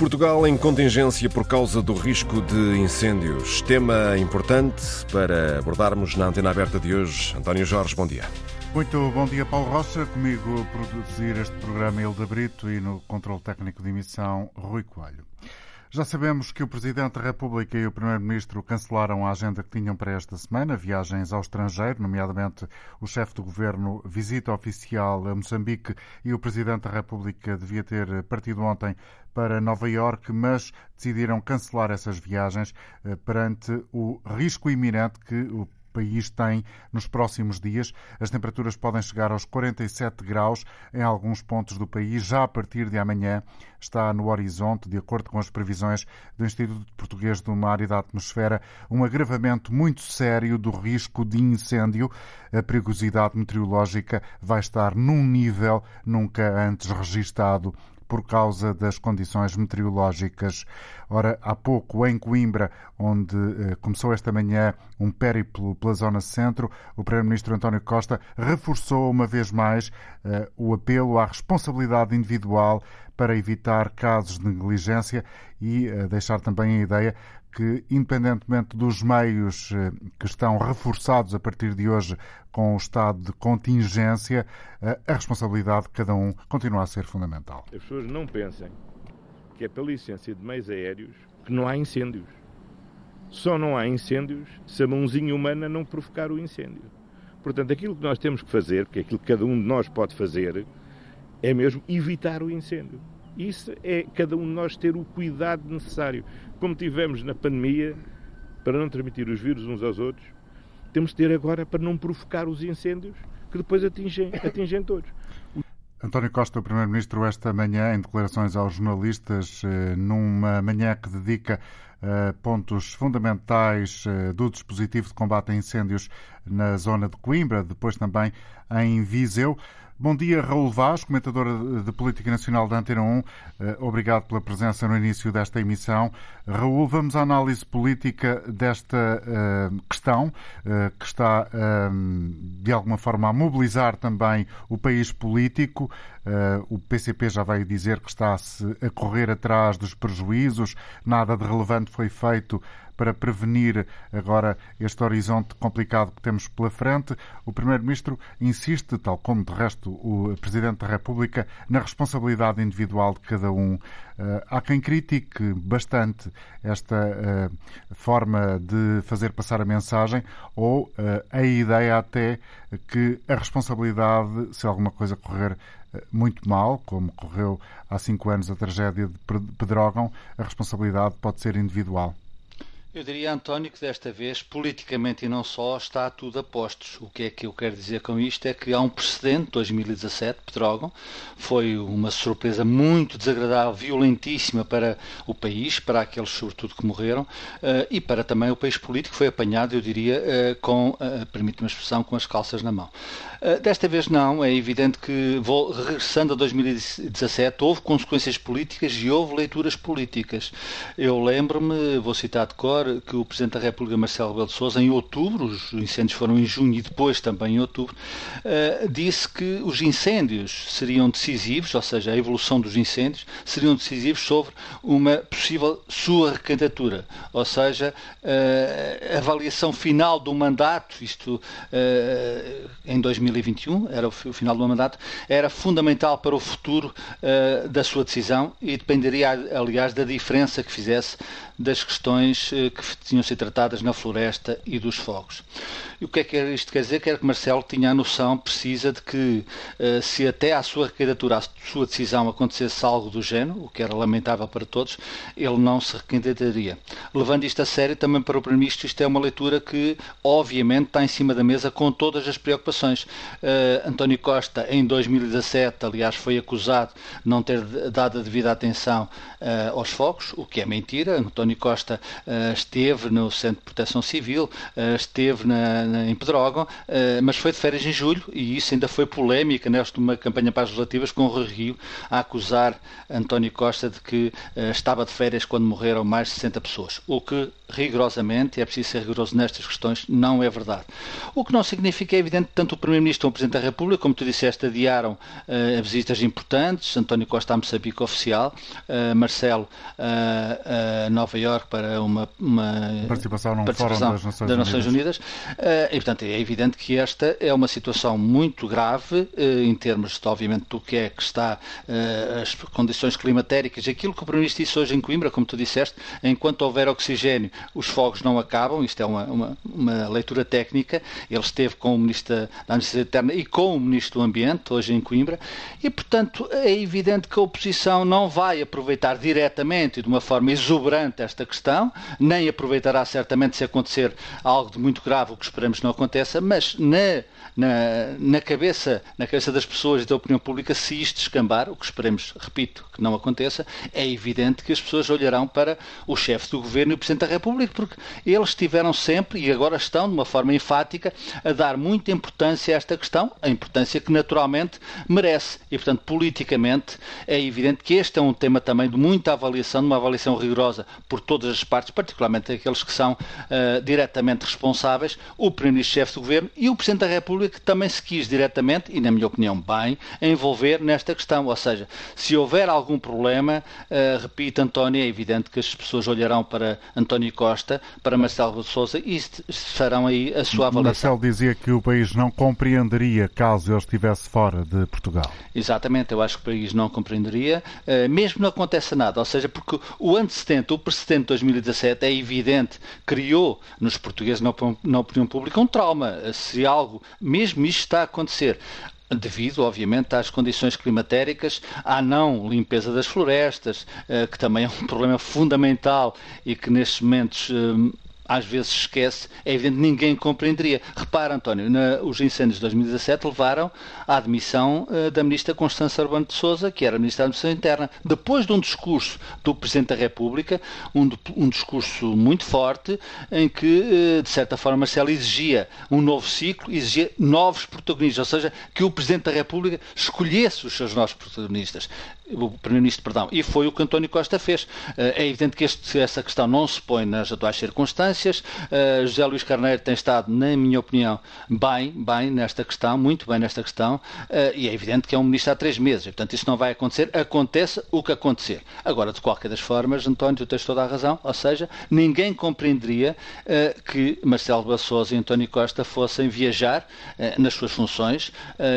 Portugal em contingência por causa do risco de incêndios. Tema importante para abordarmos na antena aberta de hoje. António Jorge, bom dia. Muito bom dia, Paulo Rocha. Comigo produzir este programa Hilda Brito e no controle técnico de emissão Rui Coelho. Já sabemos que o Presidente da República e o Primeiro-Ministro cancelaram a agenda que tinham para esta semana, viagens ao estrangeiro, nomeadamente o chefe do governo visita oficial a Moçambique e o Presidente da República devia ter partido ontem para Nova Iorque, mas decidiram cancelar essas viagens eh, perante o risco iminente que o país tem nos próximos dias. As temperaturas podem chegar aos 47 graus em alguns pontos do país. Já a partir de amanhã está no horizonte, de acordo com as previsões do Instituto Português do Mar e da Atmosfera, um agravamento muito sério do risco de incêndio. A perigosidade meteorológica vai estar num nível nunca antes registado por causa das condições meteorológicas. Ora, há pouco em Coimbra, onde eh, começou esta manhã um périplo pela zona centro, o Primeiro-Ministro António Costa reforçou uma vez mais eh, o apelo à responsabilidade individual para evitar casos de negligência e eh, deixar também a ideia que, independentemente dos meios eh, que estão reforçados a partir de hoje com o estado de contingência, eh, a responsabilidade de cada um continua a ser fundamental. As pessoas não pensem que é pela licença de meios aéreos que não há incêndios. Só não há incêndios se a mãozinha humana não provocar o incêndio. Portanto, aquilo que nós temos que fazer, que é aquilo que cada um de nós pode fazer, é mesmo evitar o incêndio. Isso é cada um de nós ter o cuidado necessário. Como tivemos na pandemia, para não transmitir os vírus uns aos outros, temos de ter agora para não provocar os incêndios que depois atingem, atingem todos. António Costa, o Primeiro-Ministro, esta manhã, em declarações aos jornalistas, eh, numa manhã que dedica eh, pontos fundamentais eh, do dispositivo de combate a incêndios na zona de Coimbra, depois também em Viseu. Bom dia, Raul Vaz, comentador de Política Nacional da Antena 1. Eh, obrigado pela presença no início desta emissão. Raul, vamos à análise política desta uh, questão, uh, que está, de alguma forma, a mobilizar também o país político. o PCP já veio dizer que está-se a correr atrás dos prejuízos, nada de relevante foi feito para prevenir agora este horizonte complicado que temos pela frente. O Primeiro-Ministro insiste, tal como de resto o Presidente da República, na responsabilidade individual de cada um. Eh, há quem critique bastante esta eh, forma de fazer passar a mensagem ou eh, a ideia até que a responsabilidade, se alguma coisa correr muito mal, como correu há cinco anos a tragédia de Pedrógão, a responsabilidade pode ser individual. Eu diria, António, que desta vez, politicamente e não só, está tudo a postos. O que é que eu quero dizer com isto é que há um precedente, 2017, Petrógão, foi uma surpresa muito desagradável, violentíssima para o país, para aqueles, sobretudo, que morreram, uh, e para também o país político, foi apanhado, eu diria, uh, com, uh, permite-me a expressão, com as calças na mão. desta vez não, é evidente que, regressando a 2017, houve consequências políticas e houve leituras políticas. Eu lembro-me, vou citar de cor, que o Presidente da República, Marcelo Rebelo de Sousa, em outubro, os incêndios foram em junho e depois também em outubro, uh, disse que os incêndios seriam decisivos, ou seja, a evolução dos incêndios, seriam decisivos sobre uma possível sua recandidatura, ou seja, uh, a avaliação final do mandato, isto uh, em 2021, era o final do mandato, era fundamental para o futuro da sua decisão e dependeria, aliás, da diferença que fizesse das questões eh, que tinham sido tratadas na floresta e dos fogos. E o que é que isto quer dizer? Quer que Marcelo tinha a noção precisa de que eh, se até à sua recandidatura, à sua decisão acontecesse algo do género, o que era lamentável para todos, ele não se recandidataria. Levando isto a sério, também para o Primeiro-Ministro, isto é uma leitura que, obviamente, está em cima da mesa com todas as preocupações. Uh, António Costa, em 2017, aliás, foi acusado de não ter dado a devida atenção uh, aos fogos, o que é mentira. António Costa uh, esteve no Centro de Proteção Civil, esteve na, na, em Pedrógão, mas foi de férias em julho e isso ainda foi polémica nesta uma campanha para as legislativas com o Rio a acusar António Costa de que estava de férias quando morreram mais de 60 pessoas, o que rigorosamente, e é preciso ser rigoroso nestas questões, não é verdade. O que não significa, é evidente, tanto o Primeiro-Ministro como o Presidente da República, como tu disseste, adiaram uh, visitas importantes, António Costa a Moçambique oficial, uh, Marcelo uh, Nova Iorque para uma, uma participação num participação das Nações, das Nações Unidas. Unidas. e, portanto, é evidente que esta é uma situação muito grave em termos, obviamente, do que é que está as condições climatéricas, aquilo que o Primeiro-Ministro disse hoje em Coimbra, como tu disseste, enquanto houver oxigênio, os fogos não acabam, isto é uma, uma, uma leitura técnica, ele esteve com o Ministro da Administração Interna e com o Ministro do Ambiente, hoje em Coimbra, e, portanto, é evidente que a oposição não vai aproveitar diretamente e de uma forma exuberante esta questão, nem aproveitará certamente se acontecer algo de muito grave, o que esperamos não aconteça, mas na na, na, cabeça, na cabeça das pessoas e da opinião pública, se isto descambar, o que esperemos, repito, que não aconteça, é evidente que as pessoas olharão para o chefe do governo e o Presidente da República, porque eles tiveram sempre e agora estão, de uma forma enfática, a dar muita importância a esta questão, a importância que naturalmente merece. E, portanto, politicamente, é evidente que este é um tema também de muita avaliação, de uma avaliação rigorosa por todas as partes, particularmente aqueles que são uh, diretamente responsáveis, o Primeiro-Ministro-Chefe do Governo e o Presidente da República que também se quis diretamente, e na minha opinião bem, envolver nesta questão. Ou seja, se houver algum problema, uh, repito, António, é evidente que as pessoas olharão para António Costa, para Marcelo Souza e farão aí a sua avaliação. Marcelo dizia que o país não compreenderia caso ele estivesse fora de Portugal. Exatamente, eu acho que o país não compreenderia, uh, mesmo não aconteça nada. Ou seja, porque o antecedente, o precedente de 2017 é evidente, criou nos portugueses na opinião pública um trauma. Se algo mesmo isto está a acontecer devido, obviamente, às condições climatéricas, à não limpeza das florestas, eh, que também é um problema fundamental e que nestes momentos eh, às vezes esquece, é evidente ninguém compreenderia. Repara, António, na, os incêndios de 2017 levaram à admissão uh, da ministra Constança Urbano de Souza, que era ministra da Administração Interna. Depois de um discurso do Presidente da República, um, um discurso muito forte, em que, uh, de certa forma, Marcelo exigia um novo ciclo, exigia novos protagonistas, ou seja, que o Presidente da República escolhesse os seus novos protagonistas o Primeiro-Ministro, perdão, e foi o que António Costa fez. Eh, é evidente que este, essa questão não se põe nas atuais circunstâncias. Uh, José Luís Carneiro tem estado, na minha opinião, bem, bem nesta questão, muito bem nesta questão, uh, e é evidente que é um Ministro há três meses, e, portanto isso não vai acontecer, acontece o que acontecer. Agora, de qualquer das formas, António, tu tens toda a razão, ou seja, ninguém compreenderia que Marcelo Bassoso e António Costa fossem viajar nas suas funções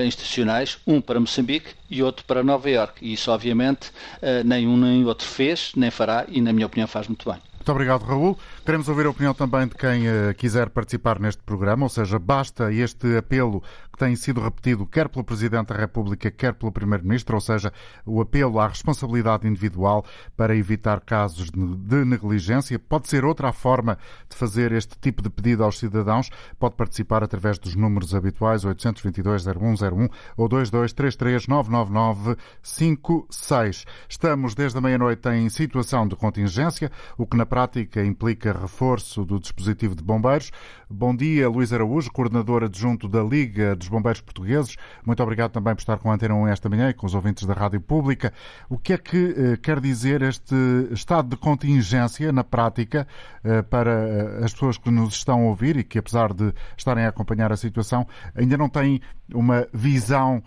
institucionais, um para Moçambique e outro para Nova Iorque. E isso, obviamente, eh, nem um nem outro fez, nem fará, e, na minha opinião, faz muito bem. Muito obrigado, Raul. Queremos ouvir a opinião também de quem uh, quiser participar neste programa, ou seja, basta este apelo que tem sido repetido quer pelo Presidente da República, quer pelo Primeiro-Ministro, ou seja, o apelo à responsabilidade individual para evitar casos de negligência. Pode ser outra forma de fazer este tipo de pedido aos cidadãos. Pode participar através dos números habituais 822-0101 ou 2233-99956. Estamos desde a meia-noite em situação de contingência, o que na prática implica reforço do dispositivo de bombeiros. Bom dia, Luís Araújo, coordenador adjunto da Liga dos Bombeiros Portugueses. Muito obrigado também por estar com a Antena 1 esta manhã e com os ouvintes da Rádio Pública. O que é que eh, quer dizer este estado de contingência na prática eh, para eh, as pessoas que nos estão a ouvir e que, apesar de estarem a acompanhar a situação, ainda não têm uma visão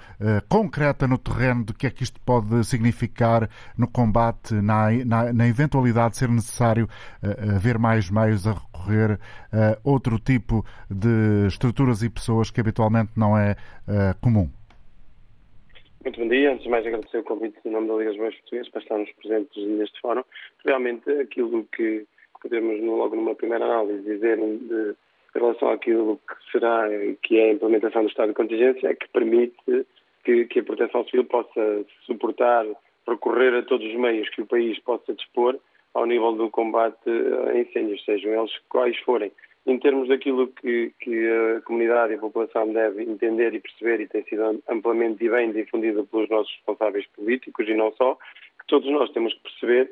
concreta no terreno do que é que isto pode significar no combate, na, na, na eventualidade de ser necessário haver mais meios a recorrer a outro tipo de estruturas e pessoas que habitualmente não é comum. Muito bom dia. Antes de mais, agradecer o convite em nome da Liga dos Bois Portugueses para estarmos presentes neste fórum. Realmente, aquilo que podemos, logo numa primeira análise, dizer de, em relação àquilo que será que é a implementação do estado de contingência é que permite que, que a proteção civil possa suportar, recorrer a todos os meios que o país possa dispor ao nível do combate a incêndios, sejam eles quais forem. Em termos daquilo que, que, a comunidade e a população deve entender e perceber, e tem sido amplamente e bem difundido pelos nossos responsáveis políticos e não só, que todos nós temos que perceber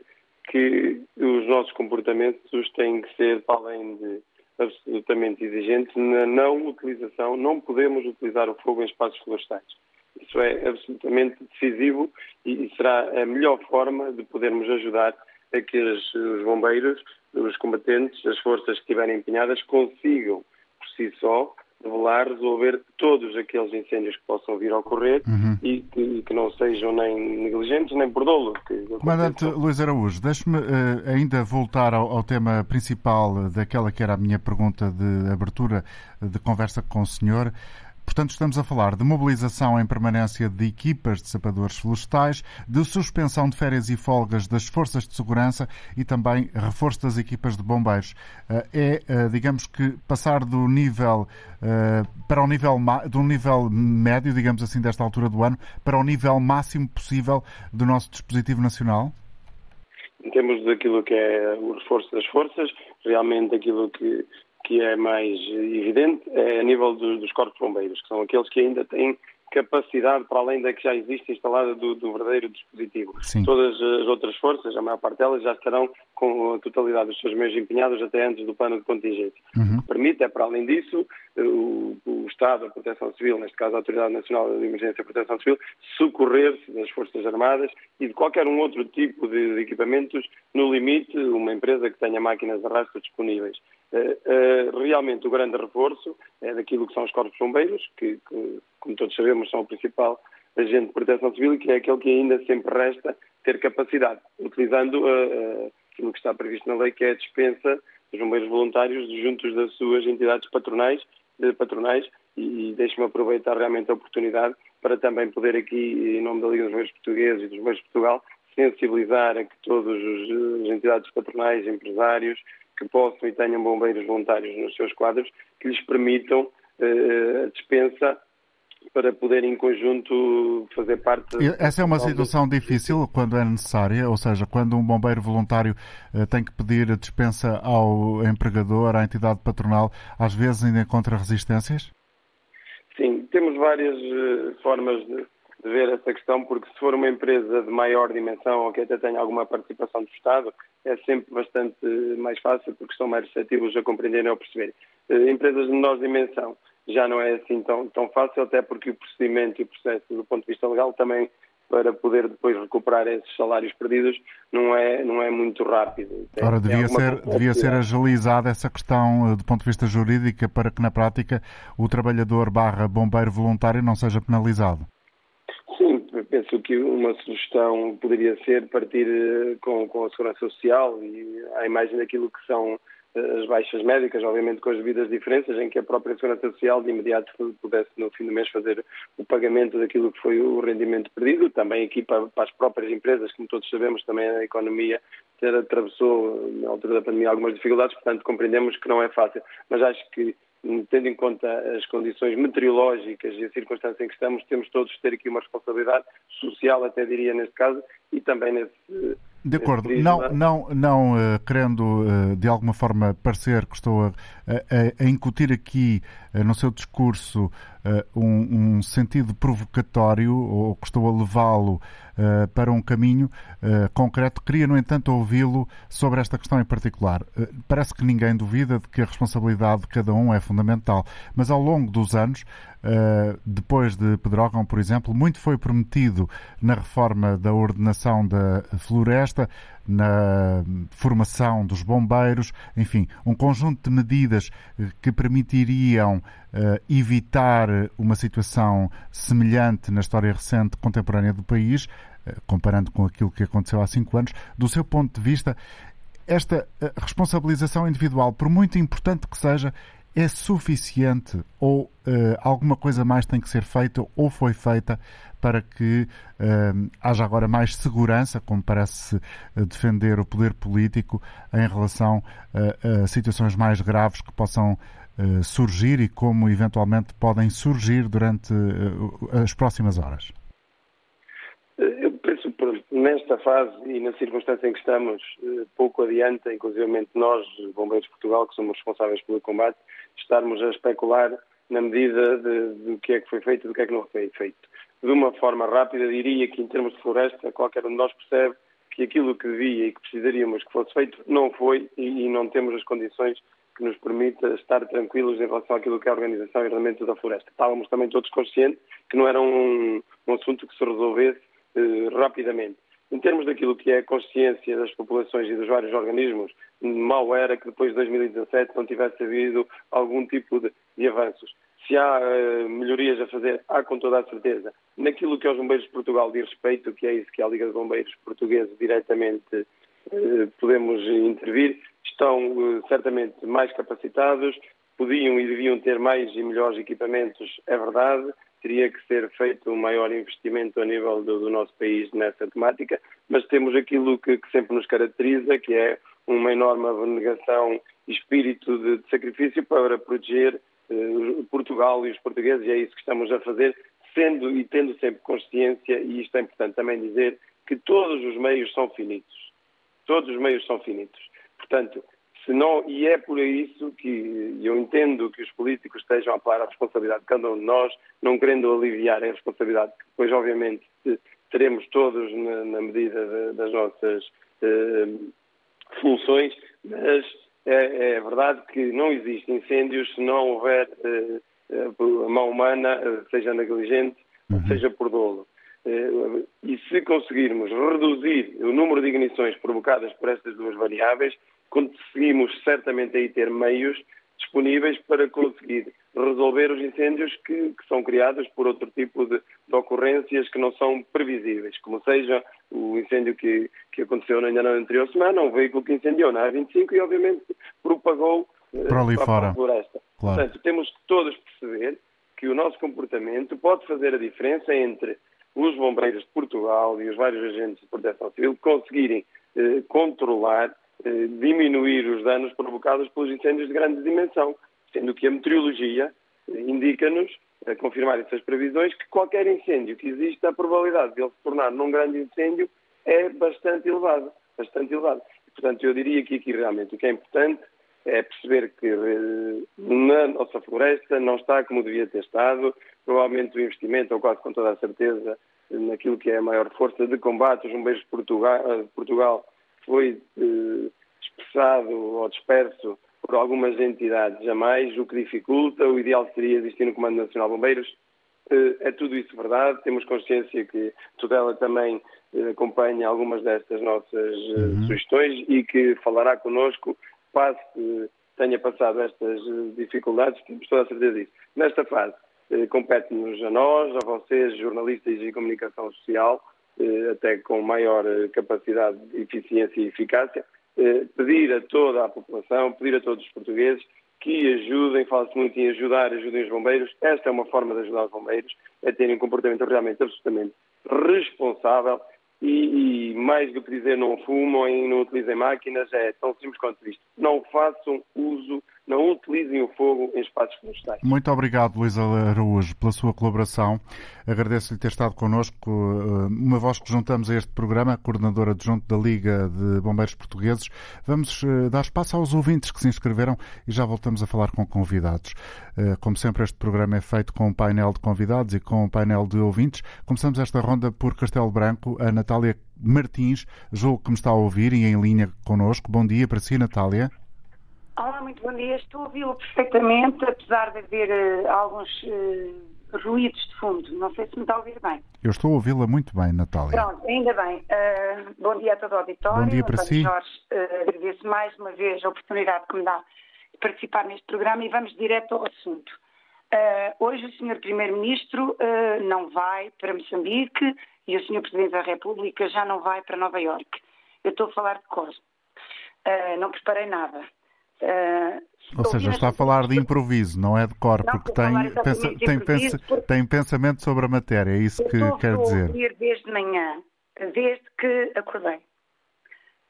que os nossos comportamentos têm que ser, para além de absolutamente exigentes, na não utilização, não podemos utilizar o fogo em espaços florestais. Isso é absolutamente decisivo e será a melhor forma de podermos ajudar a que os bombeiros, os combatentes, as forças que estiverem empenhadas consigam, por si só, revelar, resolver todos aqueles incêndios que possam vir a ocorrer uhum. e que, que, não sejam nem negligentes nem por dolo. Comandante Luís Araújo, deixe-me uh, ainda voltar ao, ao, tema principal daquela que era a minha pergunta de abertura de conversa com o senhor. Portanto, estamos a falar de mobilização em permanência de equipas de sapadores florestais, de suspensão de férias e folgas das forças de segurança e também reforço das equipas de bombeiros. Eh, é, eh, digamos que, passar do nível eh, para o nível um nível médio, digamos assim, desta altura do ano, para o nível máximo possível do nosso dispositivo nacional? Em termos daquilo que é o reforço das forças, realmente aquilo que que é mais evidente é a nível do, dos corpos bombeiros, que são aqueles que ainda têm capacidade para além da que já existe instalada do, do verdadeiro dispositivo. Sim. Todas as outras forças, a maior parte delas, já estarão com a totalidade dos seus meios empenhados até antes do plano de contingência. Uhum. O que permite é, para além disso, o, o, Estado, a Proteção Civil, neste caso a Autoridade Nacional de Emergência e Proteção Civil, socorrer-se das Forças Armadas e de qualquer um outro tipo de, de equipamentos, no limite, uma empresa que tenha máquinas de rastro disponíveis. Eh, eh, realmente o grande reforço é daquilo que são os corpos bombeiros, que, que, como todos sabemos, são o principal agente de proteção civil e que é aquele que ainda sempre resta ter capacidade, utilizando uh, aquilo que está previsto na lei, que é a dispensa dos bombeiros voluntários juntos das suas entidades patronais, patronais e deixe-me aproveitar realmente a oportunidade para também poder aqui, em nome da Liga dos Bombeiros Portugueses e dos Bombeiros de Portugal, sensibilizar a que todas as entidades patronais, empresários, que possam e tenham bombeiros voluntários nos seus quadros que lhes permitam uh, a dispensa para poderem em conjunto fazer parte. Essa é uma situação difícil quando é necessária, ou seja, quando um bombeiro voluntário uh, tem que pedir a dispensa ao empregador, à entidade patronal, às vezes ainda encontra resistências? Sim, temos várias uh, formas de ver essa questão, porque se for uma empresa de maior dimensão ou que até tenha alguma participação do Estado, é sempre bastante mais fácil, porque são mais receptivos a compreenderem ou perceberem. Eh, empresas de menor dimensão já não é assim tão, tão fácil, até porque o procedimento e o processo, do ponto de vista legal, também para poder depois recuperar esses salários perdidos não é, não é muito rápido. Tem, Ora, devia, ser, devia ser agilizada essa questão eh, do ponto de vista jurídico para que na prática o trabalhador barra bombeiro voluntário não seja penalizado penso que uma sugestão poderia ser partir eh, com, com a Segurança Social e à imagem daquilo que são eh, as baixas médicas, obviamente com as devidas diferenças, em que a própria Segurança Social de imediato pudesse no fim do mês fazer o pagamento daquilo que foi o rendimento perdido, também aqui para, para as próprias empresas, como todos sabemos, também a economia atravessou na altura da pandemia algumas dificuldades, portanto compreendemos que não é fácil, mas acho que tendo em conta as condições meteorológicas e a circunstância em que estamos, temos todos de ter aqui uma responsabilidade social, até diria neste caso, e também nesse. De acordo, não, não, não uh, querendo uh, de alguma forma parecer que estou a, a, a incutir aqui uh, no seu discurso um, um, sentido provocatório ou que estou a levá-lo uh, para um caminho uh, concreto. Queria, no entanto, ouvi-lo sobre esta questão em particular. Uh, parece que ninguém duvida de que a responsabilidade de cada um é fundamental, mas ao longo dos anos, depois de Pedrógão, por exemplo, muito foi prometido na reforma da ordenação da floresta, na formação dos bombeiros, enfim, um conjunto de medidas que permitiriam uh, evitar uma situação semelhante na história recente contemporânea do país, uh, comparando com aquilo que aconteceu há cinco anos. Do seu ponto de vista, esta responsabilização individual, por muito importante que seja, é suficiente ou alguma coisa mais tem que ser feita ou foi feita para que uh, haja agora mais segurança, como parece defender o poder político, em relação a, a situações mais graves que possam uh, surgir e como eventualmente podem surgir durante uh, as próximas horas? Nesta fase e na circunstância em que estamos, pouco adianta, inclusive nós, Bombeiros de Portugal, que somos responsáveis pelo combate, estarmos a especular na medida do que é que foi feito e do que é que não foi feito de uma forma rápida, diria que em termos de floresta, qualquer um de nós percebe que aquilo que devia e que precisaríamos que fosse feito não foi e, não temos as condições que nos permita estar tranquilos em relação àquilo que é a organização e ordenamento da floresta. Estávamos também todos conscientes que não era um, um assunto que se resolvesse eh, rapidamente. Em termos daquilo que é a consciência das populações e dos vários organismos, mal era que depois de 2017 não tivesse havido algum tipo de, de avanços. Se há uh, melhorias a fazer, há com toda a certeza. Naquilo que aos Bombeiros de Portugal diz respeito, que é isso que a Liga de Bombeiros Portugueses diretamente uh, podemos intervir, estão uh, certamente mais capacitados, podiam e deviam ter mais e melhores equipamentos, é verdade, teria que ser feito um maior investimento a nível do, do nosso país nessa temática, mas temos aquilo que, que, sempre nos caracteriza, que é uma enorme abnegação e espírito de, de sacrifício para proteger eh, Portugal e os portugueses, e é isso que estamos a fazer, sendo e tendo sempre consciência, e isto é importante também dizer, que todos os meios são finitos. Todos os meios são finitos. Portanto, não e é por isso que eu entendo que os políticos estejam a parar a responsabilidade de cada um de nós, não querendo aliviar a responsabilidade, que depois, obviamente, teremos todos na, na medida de, das nossas eh, funções, mas é, é, verdade que não existe incêndios se não houver eh, eh a mão humana, eh, seja negligente, uhum. seja por dolo. Eh, e se conseguirmos reduzir o número de ignições provocadas por estas duas variáveis, conseguimos certamente aí ter meios disponíveis para conseguir resolver os incêndios que, que são criados por outro tipo de, de, ocorrências que não são previsíveis, como seja o incêndio que, que aconteceu na anterior semana, um veículo que incendiou na A25 e obviamente propagou eh, para ali fora. a floresta. Claro. Portanto, temos que todos perceber que o nosso comportamento pode fazer a diferença entre os bombeiros de Portugal e os vários agentes de proteção civil conseguirem eh, controlar eh, diminuir os danos provocados pelos incêndios de grande dimensão, sendo que a meteorologia eh, indica-nos, a confirmar essas previsões, que qualquer incêndio que exista, a probabilidade de ele se tornar num grande incêndio é bastante elevada. Bastante elevada. portanto, eu diria que aqui realmente o que é importante é perceber que eh, na nossa floresta não está como devia ter estado. Provavelmente o investimento, ou quase com toda a certeza, naquilo que é a maior força de combate, os bombeiros de Portugal, Portugal foi eh, expressado ou disperso por algumas entidades a mais, o que dificulta. O ideal seria existir no Comando Nacional de Bombeiros. Eh, é tudo isso verdade. Temos consciência que Tudela também eh, acompanha algumas destas nossas eh, uhum. sugestões e que falará connosco, que tenha passado estas dificuldades, temos toda a certeza disso. Nesta fase, compete-nos a nós, a vocês, jornalistas e comunicação social, eh, até com maior eh, capacidade de eficiência e eficácia, eh, pedir a toda a população, pedir a todos os portugueses que ajudem, fala-se muito em ajudar, ajudem os bombeiros. Esta é uma forma de ajudar os bombeiros, é terem um comportamento realmente absolutamente responsável e, e, mais do que dizer não fumam e não utilizem máquinas, é tão simples quanto isto. Não façam uso, não utilizem o fogo em espaços florestais. Muito obrigado, Luísa Araújo, pela sua colaboração. Agradeço-lhe ter estado connosco. Eh, uma voz que juntamos a este programa, coordenadora adjunto da Liga de Bombeiros Portugueses. Vamos eh, dar espaço aos ouvintes que se inscreveram e já voltamos a falar com convidados. Eh, como sempre, este programa é feito com um painel de convidados e com um painel de ouvintes. Começamos esta ronda por Castelo Branco. A Natália Martins, julgo que me está a ouvir e em linha connosco. Bom dia para si, Natália. Olá, muito bom dia. Estou a ouvi-lo perfeitamente, apesar de haver uh, alguns uh, ruídos de fundo. Não sei se me está a ouvir bem. Eu estou a ouvi-la muito bem, Natália. Pronto, ainda bem. Uh, bom dia a todo o auditório. Bom dia para si. Jorge, agradeço mais uma vez a oportunidade que me dá de participar neste programa e vamos direto ao assunto. hoje o Sr. Primeiro-Ministro não vai para Moçambique e o Sr. Presidente da República já não vai para Nova Iorque. Eu estou a falar de Cosmo. não preparei nada. Uh, Ou seja, está a falar de improviso, não é de cor, não, porque tem, pensa, tem, pensa, tem pensamento sobre a matéria, é isso que quer dizer. Eu desde manhã, desde que acordei,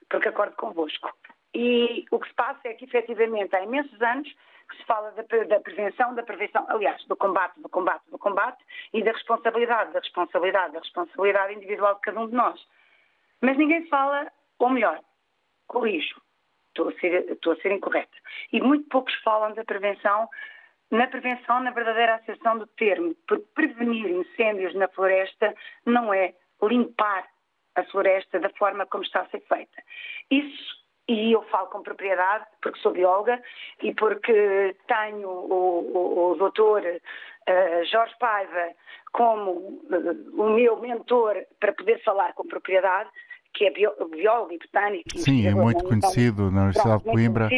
porque acordo convosco. E o que se passa é que, efetivamente, há imensos anos que se fala da, da, prevenção, da prevenção, aliás, do combate, do combate, do combate e da responsabilidade, da responsabilidade, da responsabilidade individual de cada um de nós. Mas ninguém fala, ou melhor, corrijo, estou a ser, estou a ser incorreta. E muito poucos falam da prevenção, na prevenção, na verdadeira acessão do termo, porque prevenir incêndios na floresta não é limpar a floresta da forma como está a ser feita. Isso, e eu falo com propriedade, porque sou bióloga e porque tenho o, o, o doutor uh, Jorge Paiva como uh, o meu mentor para poder falar com propriedade, que é biólogo e botânico. Sim, é muito conhecido na Universidade Pronto, de Coimbra,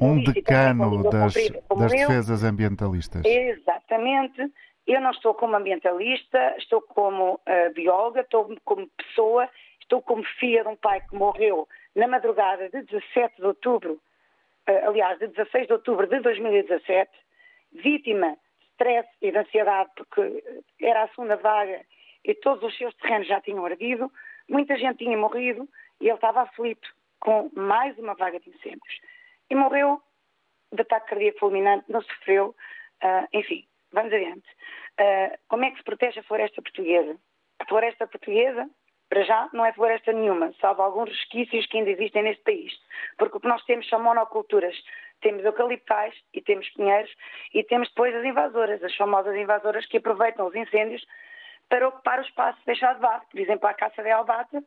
um decano das, das defesas ambientalistas. Exatamente. Eu não estou como ambientalista, estou como uh, bióloga, estou como pessoa, estou como filha de um pai que morreu na madrugada de 17 de outubro, uh, aliás, de 16 de outubro de 2017, vítima de stress e de ansiedade, porque era a segunda vaga e todos os seus terrenos já tinham ardido, muita gente tinha morrido e ele estava aflito com mais uma vaga de incêndios. E morreu de ataque cardíaco fulminante, não sofreu, uh, enfim, vamos adiante. Uh, como é que se protege a floresta portuguesa? A floresta portuguesa, para já, não é floresta nenhuma, salvo alguns resquícios que ainda existem neste país. Porque o que nós temos são monoculturas. Temos eucaliptais e temos pinheiros e temos depois as invasoras, as famosas invasoras que aproveitam os incêndios para ocupar o espaço deixado de lado, por exemplo, a caça de albata,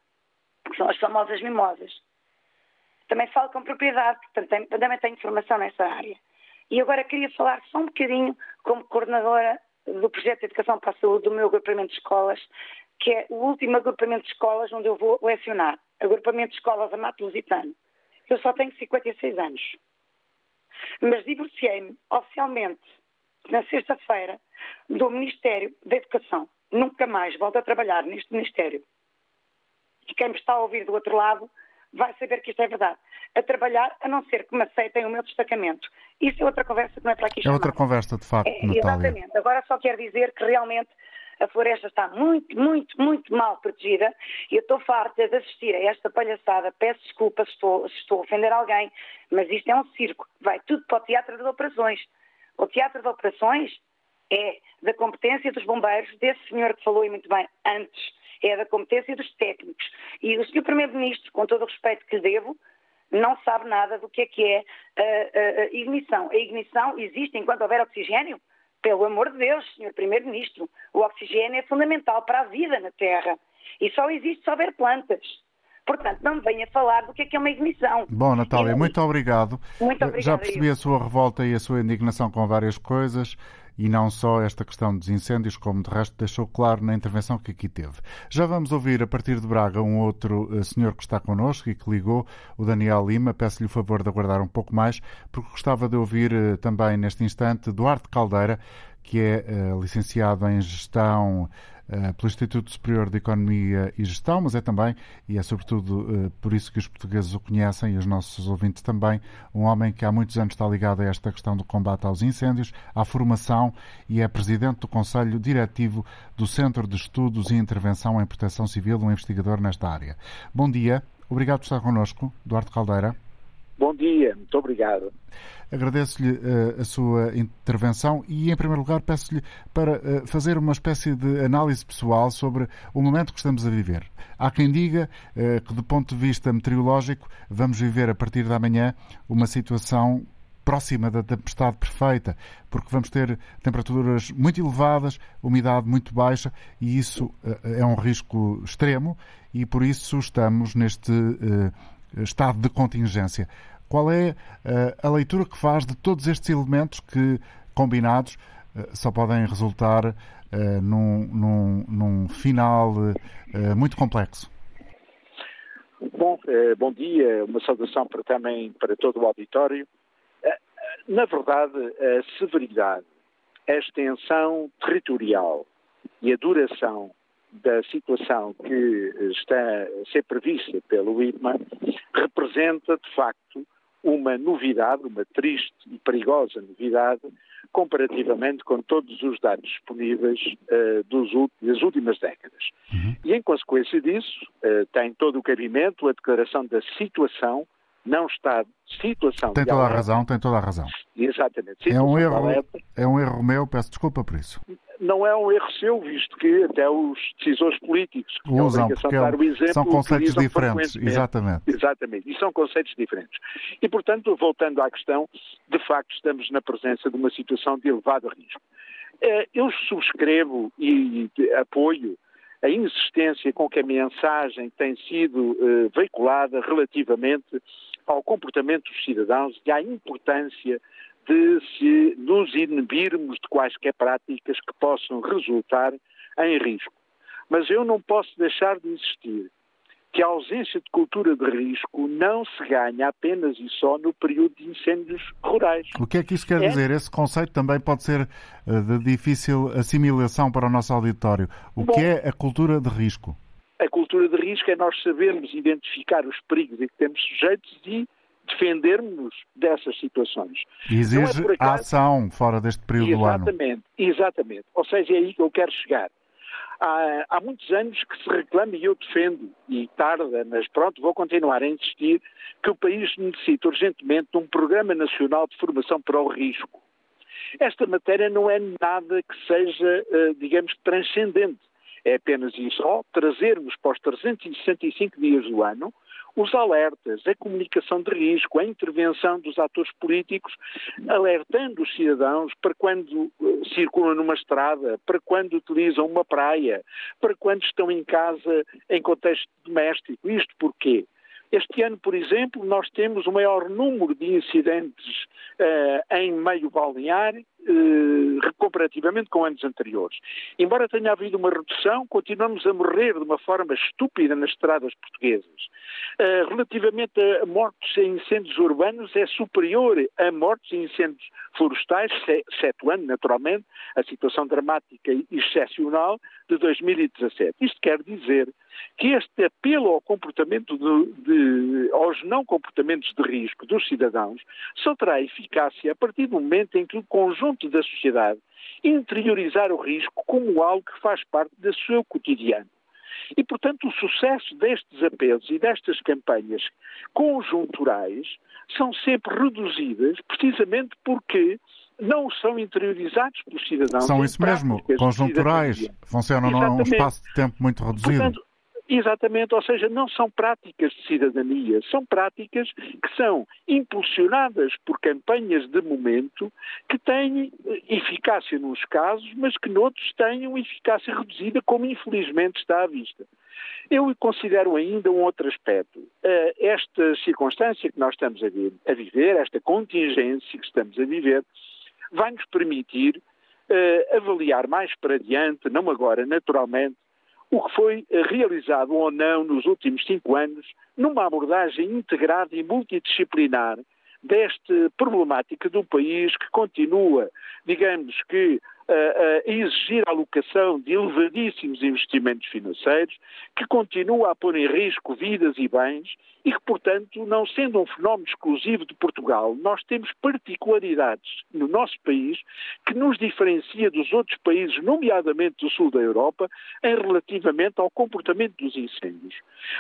que são as famosas mimosas. Também falo com propriedade, portanto também tenho informação nessa área. E agora queria falar só um bocadinho como coordenadora do projeto de Educação para a Saúde do meu agrupamento de escolas, que é o último agrupamento de escolas onde eu vou lecionar, agrupamento de escolas Amato Lusitano. Eu só tenho 56 anos. Mas divorciei-me oficialmente na sexta-feira do Ministério da Educação. Nunca mais volto a trabalhar neste Ministério. E quem me está a ouvir do outro lado vai saber que isto é verdade. A trabalhar, a não ser que me aceitem o meu destacamento. Isso é outra conversa que não é para aqui É outra conversa, de facto, é, Natália. Exatamente. Agora só quero dizer que realmente a floresta está muito, muito, muito mal protegida e eu estou farta de assistir a esta palhaçada. Peço desculpa se estou, se estou a ofender alguém, mas isto é um circo. Vai tudo para o teatro de operações. O teatro de operações é da competência dos bombeiros, desse senhor que falou e muito bem antes, é da competência dos técnicos. E o senhor Primeiro-Ministro, com todo o respeito que lhe devo, não sabe nada do que é que é a, a, a ignição. A ignição existe enquanto houver oxigênio? Pelo amor de Deus, senhor Primeiro-Ministro, o oxigênio é fundamental para a vida na Terra. E só existe se houver plantas. Portanto, não me venha falar do que é que é uma ignição. Bom, Natália, muito obrigado. Muito obrigado. Já percebi a sua revolta e a sua indignação com várias coisas e não só esta questão dos incêndios, como de resto deixou claro na intervenção que aqui teve. Já vamos ouvir a partir de Braga um outro uh, senhor que está connosco e que ligou, o Daniel Lima. Peço-lhe o favor de aguardar um pouco mais, porque gostava de ouvir uh, também neste instante Duarte Caldeira, que é uh, licenciado em Gestão uh, pelo Instituto Superior de Economia e Gestão, mas é também, e é sobretudo uh, por isso que os portugueses o conhecem e os nossos ouvintes também, um homem que há muitos anos está ligado a esta questão do combate aos incêndios, à formação e é presidente do Conselho Diretivo do Centro de Estudos e Intervenção em Proteção Civil, um investigador nesta área. Bom dia, obrigado por estar connosco, Duarte Caldeira. Bom dia, muito obrigado. Agradeço-lhe uh, a sua intervenção e, em primeiro lugar, peço-lhe para uh, fazer uma espécie de análise pessoal sobre o momento que estamos a viver. Há quem diga uh, que, do ponto de vista meteorológico, vamos viver a partir da manhã uma situação próxima da tempestade perfeita, porque vamos ter temperaturas muito elevadas, umidade muito baixa e isso é um risco extremo e por isso estamos neste estado de contingência. Qual é uh, a leitura que faz de todos estes elementos que, combinados, uh, só podem resultar num, num, num, final muito complexo? Bom, bom dia, uma saudação para, também para todo o auditório. Na verdade, a severidade, a extensão territorial e a duração da situação que está a ser prevista pelo IPMA representa, de facto, uma novidade, uma triste e perigosa novidade, comparativamente com todos os dados disponíveis uh, dos, das últimas décadas. Uhum. E, em consequência disso, uh, tem todo o cabimento a declaração da situação não está situação. Tem toda a razão, tem toda a razão. Exatamente. É um, erro, é um erro meu, peço desculpa por isso. Não é um erro seu, visto que até os decisores políticos que usam, porque dar o exemplo, são conceitos diferentes, exatamente. Exatamente, e são conceitos diferentes. E, portanto, voltando à questão, de facto estamos na presença de uma situação de elevado risco. Eh, eu subscrevo e apoio a insistência com que a mensagem tem sido uh, veiculada relativamente ao comportamento dos cidadãos e à importância de se nos inibirmos de quaisquer práticas que possam resultar em risco. Mas eu não posso deixar de insistir que a ausência de cultura de risco não se ganha apenas e só no período de incêndios rurais. O que é que isso quer é... dizer? Esse conceito também pode ser eh, de difícil assimilação para o nosso auditório. O Bom, que é a cultura de risco? A cultura de risco é nós sabermos identificar os perigos em que temos sujeitos e defendermos dessas situações. E exige é acaso... ação fora deste período exatamente, do ano. Exatamente, exatamente. Ou seja, é aí que eu quero chegar. Há, há, muitos anos que se reclama e eu defendo, e tarda, mas pronto, vou continuar a insistir, que o país necessita urgentemente de um Programa Nacional de Formação para o Risco. Esta matéria não é nada que seja, eh, digamos, transcendente. É apenas e só trazermos para os 365 dias do ano os alertas, a comunicação de risco, a intervenção dos atores políticos, alertando os cidadãos para quando uh, circulam numa estrada, para quando utilizam uma praia, para quando estão em casa em contexto doméstico. Isto porquê? Este ano, por exemplo, nós temos o maior número de incidentes uh, em meio balnear uh, comparativamente com anos anteriores. Embora tenha havido uma redução, continuamos a morrer de uma forma estúpida nas estradas portuguesas. Uh, relativamente a mortes em incêndios urbanos, é superior a mortes em incêndios florestais, ano, naturalmente, a situação dramática e excepcional de 2017. Isto quer dizer que este apelo ao comportamento de, de, aos não comportamentos de risco dos cidadãos só terá eficácia a partir do momento em que o conjunto da sociedade interiorizar o risco como algo que faz parte do seu cotidiano. E, portanto, o sucesso destes apelos e destas campanhas conjunturais são sempre reduzidas precisamente porque não são interiorizados pelos cidadãos. São isso mesmo, conjunturais, funcionam num espaço de tempo muito reduzido. Portanto, Exatamente, ou seja, não são práticas de cidadania, são práticas que são impulsionadas por campanhas de momento que têm eh, eficácia nos casos, mas que noutros têm uma eficácia reduzida, como infelizmente está à vista. Eu considero ainda um outro aspecto. Uh, esta circunstância que nós estamos a, viver, esta contingência que estamos a viver, vai nos permitir uh, avaliar mais para diante, não agora, naturalmente, o que foi realizado ou não nos últimos cinco anos numa abordagem integrada e multidisciplinar desta problemática do país que continua, digamos que, a exigir a alocação de elevadíssimos investimentos financeiros, que continua a pôr em risco vidas e bens e que, portanto, não sendo um fenómeno exclusivo de Portugal, nós temos particularidades no nosso país que nos diferencia dos outros países, nomeadamente do sul da Europa, em relativamente ao comportamento dos incêndios.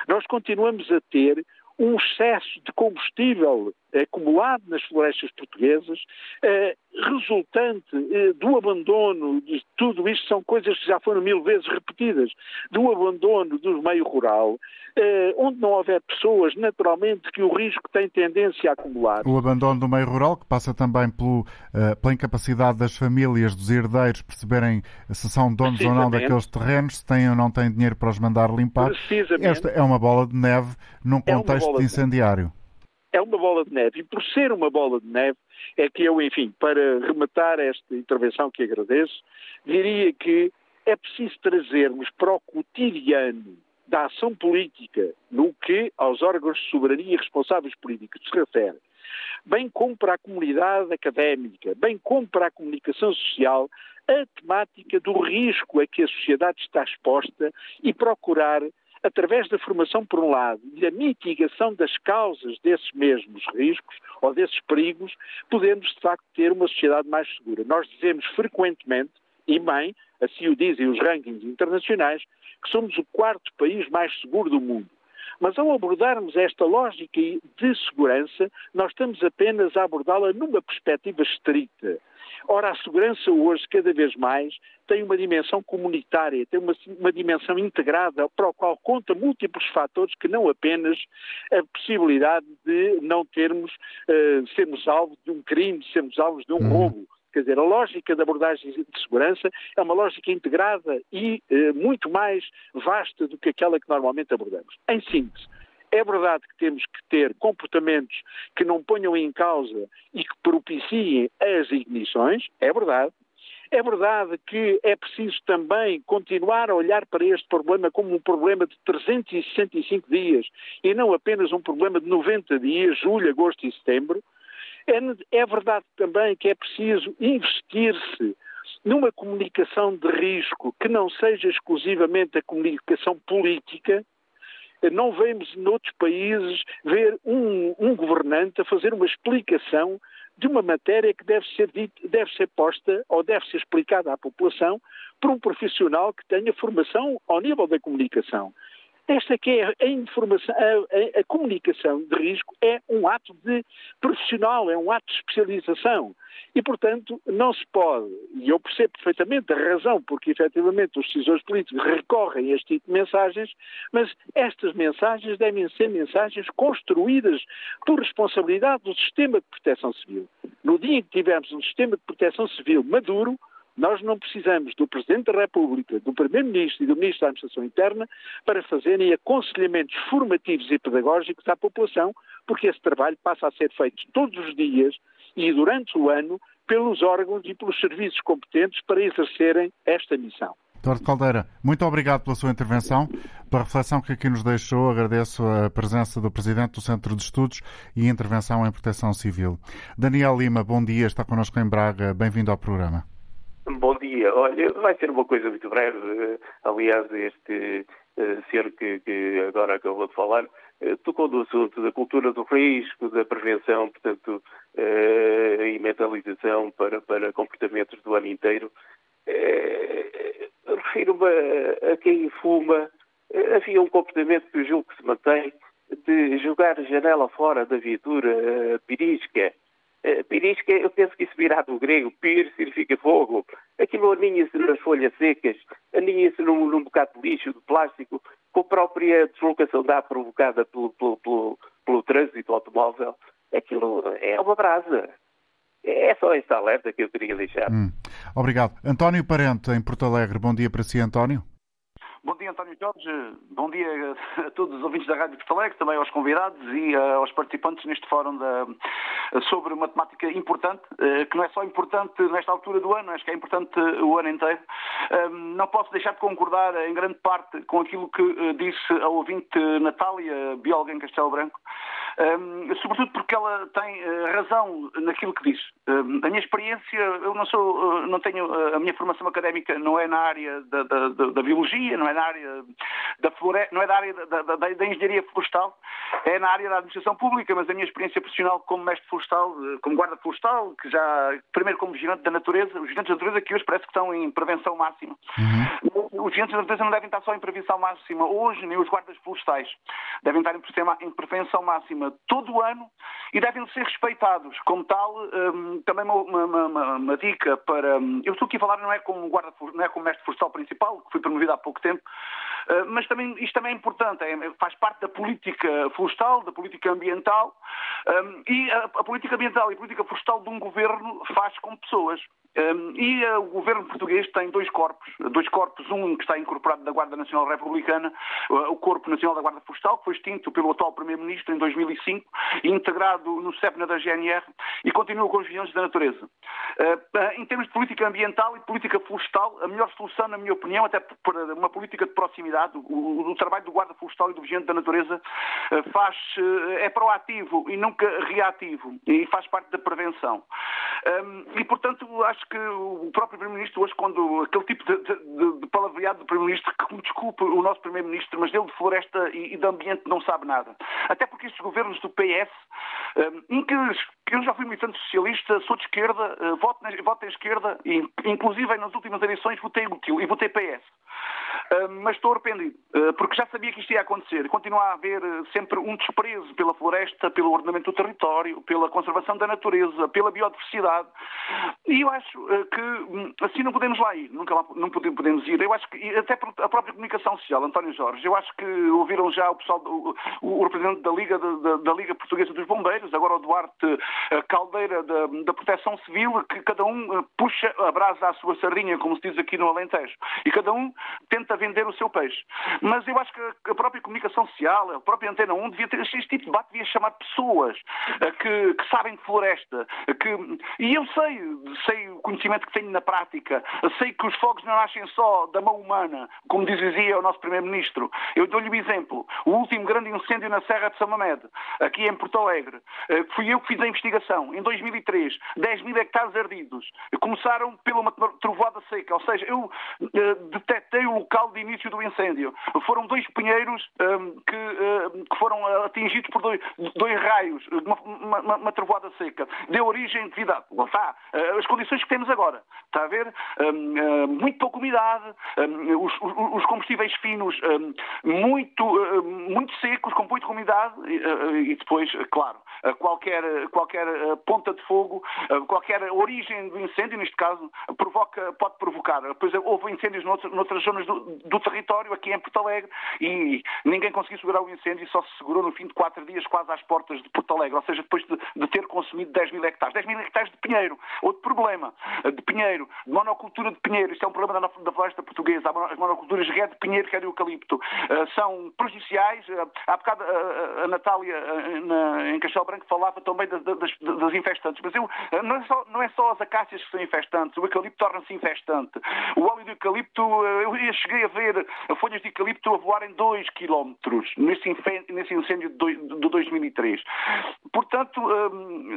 Nós continuamos a ter um excesso de combustível acumulado nas florestas portuguesas, eh, resultante eh, do abandono de tudo isto, são coisas que já foram mil vezes repetidas, do abandono do meio rural, eh, onde não houver pessoas, naturalmente que o risco tem tendência a acumular. O abandono do meio rural, que passa também pelo, pela incapacidade das famílias, dos herdeiros, perceberem se são donos ou não daqueles terrenos, se têm ou não têm dinheiro para os mandar limpar. Esta é uma bola de neve num é contexto é incendiário é uma bola de neve. E por ser uma bola de neve, é que eu, enfim, para rematar esta intervenção que agradeço, diria que é preciso trazermos para o cotidiano da ação política, no que aos órgãos de soberania e responsáveis políticos se refere, bem como para a comunidade académica, bem como para a comunicação social, a temática do risco a que a sociedade está exposta e procurar através da formação, por um lado, e da mitigação das causas desses mesmos riscos ou desses perigos, podemos, de facto, ter uma sociedade mais segura. Nós dizemos frequentemente, e bem, assim o dizem os rankings internacionais, que somos o quarto país mais seguro do mundo. Mas ao abordarmos esta lógica de segurança, nós estamos apenas a abordá-la numa perspectiva estrita. Ora, a segurança hoje, cada vez mais, tem uma dimensão comunitária, tem uma, uma dimensão integrada, para o qual conta múltiplos fatores que não apenas a possibilidade de não termos, uh, sermos alvo de um crime, sermos alvos de um uhum. roubo. Quer dizer, a lógica da abordagem de segurança é uma lógica integrada e eh, muito mais vasta do que aquela que normalmente abordamos. Em síntese, é verdade que temos que ter comportamentos que não ponham em causa e que propiciem as ignições, é verdade. É verdade que é preciso também continuar a olhar para este problema como um problema de 365 dias e não apenas um problema de 90 dias, julho, agosto e setembro. É, é verdade também que é preciso investir-se numa comunicação de risco que não seja exclusivamente a comunicação política. Não vemos noutros países ver um, um governante a fazer uma explicação de uma matéria que deve ser, dito, deve ser posta ou deve ser explicada à população por um profissional que tenha formação ao nível da comunicação. Esta que é a informação, a, a, a, comunicação de risco é um ato de profissional, é um ato de especialização. E, portanto, não se pode, e eu percebo perfeitamente a razão porque efetivamente os decisores políticos recorrem a este tipo de mensagens, mas estas mensagens devem ser mensagens construídas por responsabilidade do sistema de proteção civil. No dia em que tivermos um sistema de proteção civil maduro, nós não precisamos do Presidente da República, do Primeiro-Ministro e do Ministro da Administração Interna para fazerem aconselhamentos formativos e pedagógicos à população, porque esse trabalho passa a ser feito todos os dias e durante o ano pelos órgãos e pelos serviços competentes para exercerem esta missão. Doutor Caldeira, muito obrigado pela sua intervenção, pela reflexão que aqui nos deixou. Agradeço a presença do Presidente do Centro de Estudos e Intervenção em Proteção Civil. Daniel Lima, bom dia, está connosco em Braga. Bem-vindo ao programa. Bom dia. Olha, vai ser uma coisa muito breve. Eh, aliás, este eh, senhor que, que agora acabou de falar eh, tocou no assunto da cultura do risco, da prevenção, portanto, e mentalização para, para comportamentos do ano inteiro. Refiro-me a, a quem fuma. Havia um comportamento que eu julgo que se mantém de jogar janela fora da viatura pirisca Uh, pirisca, eu penso que isso virá do grego, pir significa fogo. Aquilo aninha-se nas folhas secas, aninha-se num, num bocado de lixo, de plástico, com a própria deslocação da provocada pelo, pelo, pelo, pelo trânsito automóvel. Aquilo é uma brasa. É só esta alerta que eu queria deixar. Hum. Obrigado. António Parente, em Porto Alegre. Bom dia para si, António. Bom dia, António Jorge. Bom dia a todos os ouvintes da Rádio Porto Alegre, também aos convidados e uh, aos participantes neste fórum da, sobre uma temática importante, uh, que não é só importante nesta altura do ano, acho que é importante o ano inteiro. Uh, não posso deixar de concordar em grande parte com aquilo que disse a ouvinte Natália Biolga em Castelo Branco. Um, sobretudo porque ela tem uh, razão naquilo que diz. Um, a minha experiência, eu não sou, uh, não tenho, uh, a minha formação académica não é na área da, da, da, da biologia, não é na área da floresta, não é da área da, da, engenharia florestal, é na área da administração pública, mas a minha experiência profissional como mestre florestal, como guarda florestal, que já, primeiro como vigilante da natureza, os vigilantes da natureza que hoje parece que estão em prevenção máxima. Uhum. Os vigilantes da natureza não devem estar só em prevenção máxima hoje, nem os guardas florestais. Devem estar em prevenção máxima todo o ano e devem ser respeitados. Como tal, um, também uma, uma, uma, uma, dica para. Um, eu estou aqui a falar não é como guarda, não é como mestre florestal principal, que fui promovido há pouco tempo, uh, mas também isto também é importante, é, faz parte da política florestal, da política ambiental, um, e a, a, política ambiental e a política florestal de um governo faz com pessoas. Um, e uh, o governo português tem dois corpos, dois corpos, um que está incorporado da Guarda Nacional Republicana, uh, o Corpo Nacional da Guarda Florestal, que foi extinto pelo atual Primeiro-Ministro em 2005, integrado no CEPNA da GNR e continua com os vigilhantes da natureza. Uh, em termos de política ambiental e política florestal, a melhor solução, na minha opinião, até para uma política de proximidade, o, trabalho do Guarda Florestal e do Vigilante da Natureza faz, é proativo e nunca reativo e faz parte da prevenção. Um, e, portanto, acho acho que o próprio Primeiro-Ministro, hoje, quando aquele tipo de, de, de palavreado do Primeiro-Ministro, que me desculpe o nosso Primeiro-Ministro, mas dele de floresta e, e de ambiente não sabe nada. Até porque estes governos do PS, um, em que eu já fui militante socialista, sou de esquerda, uh, voto, na, voto à esquerda, e inclusive nas últimas eleições votei útil e votei PS. Uh, mas estou arrependido, uh, porque já sabia que isto ia acontecer. Continua a haver uh, sempre um desprezo pela floresta, pelo ordenamento do território, pela conservação da natureza, pela biodiversidade. E eu acho que hum, assim não podemos lá ir, nunca lá não podemos ir. Eu acho que, até a própria comunicação social, António Jorge, eu acho que ouviram já o pessoal, o, o representante da Liga, da, da Liga Portuguesa dos Bombeiros, agora o Duarte Caldeira da, da Proteção Civil, que cada um puxa a brasa à sua sardinha, como se diz aqui no Alentejo, e cada um tenta vender o seu peixe. Mas eu acho que a própria comunicação social, a própria Antena 1, devia ter este tipo de debate, devia chamar pessoas que, que sabem de floresta, que, e eu sei, sei o conhecimento que tenho na prática, sei que os fogos não nascem só da mão humana, como dizia o nosso Primeiro-Ministro. Eu dou-lhe um exemplo. O último grande incêndio na Serra de São Mamed, aqui em Porto Alegre, eh, fui eu que fiz a investigação. Em 2003, 10 mil hectares ardidos. Começaram pela uma trovoada seca, ou seja, eu uh, detetei o local de início do incêndio. Foram dois pinheiros um, que, uh, que, foram atingidos por dois, dois raios, uma, uma, uma trovoada seca. Deu origem devido a uh, as condições que temos agora. Está a ver? Um, muito pouca umidade, um, os, os, combustíveis finos muito, muito secos, com muita umidade e, e depois, claro, qualquer, qualquer ponta de fogo, qualquer origem do incêndio, neste caso, provoca, pode provocar. Pois houve incêndios noutras, noutras zonas do, do, território, aqui em Porto Alegre, e ninguém conseguiu segurar o incêndio e só se segurou no fim de quatro dias, quase às portas de Porto Alegre, ou seja, depois de, de ter consumido 10 mil hectares. 10 mil hectares de pinheiro. Outro problema, de pinheiro, de monocultura de pinheiro. Isto é um problema da, da floresta portuguesa. As monoculturas red de pinheiro, que é de eucalipto, uh, são prejudiciais. Uh, há bocado a Natália, na, em Castelo Branco, falava também das, das, das infestantes. Mas eu, não, é só, não é só as acácias que são infestantes, o eucalipto torna-se infestante. O óleo de eucalipto, eu cheguei a ver folhas de eucalipto a voarem 2 km nesse, incêndio de, de 2003. Portanto,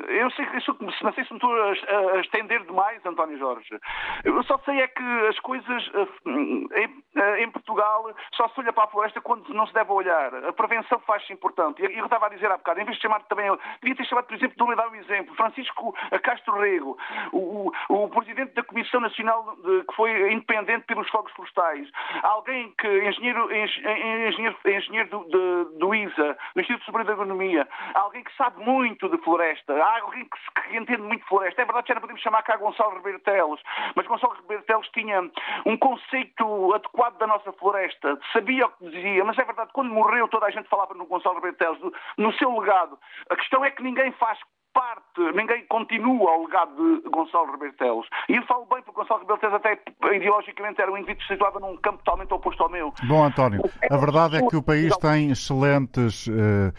eu sei isso, não sei se me estou a, estender demais, António Jorge. Eu só sei é que as coisas em, em Portugal só se olha para a floresta quando não se deve olhar. A prevenção faz-se importante. E eu estava a dizer há bocado, em vez de chamar também, devia ter chamado, por exemplo, de dar um exemplo, Francisco Castro Rego, o, o, o presidente da Comissão Nacional de, que foi independente pelos fogos florestais, alguém que, engenheiro, engenheiro, engenheiro do, de, do ISA, do Instituto Superior de Agronomia, alguém que sabe muito de floresta, alguém que, que entende muito de floresta. É verdade que já não podemos chamar cá Gonçalo Ribeiro Teles, mas Gonçalo Ribeiro Teles tinha um conceito adequado da nossa floresta, sabia o que dizia, mas é verdade, quando morreu toda a gente falava no Gonçalo Ribeiro Teles, no seu legado. A questão é que ninguém faz parte, ninguém continua o legado de Gonçalo Teles. E eu falo bem porque Gonçalo Teles até ideologicamente era um indivíduo que se situava num campo totalmente oposto ao meu. Bom, António, a verdade é que o país tem excelentes uh,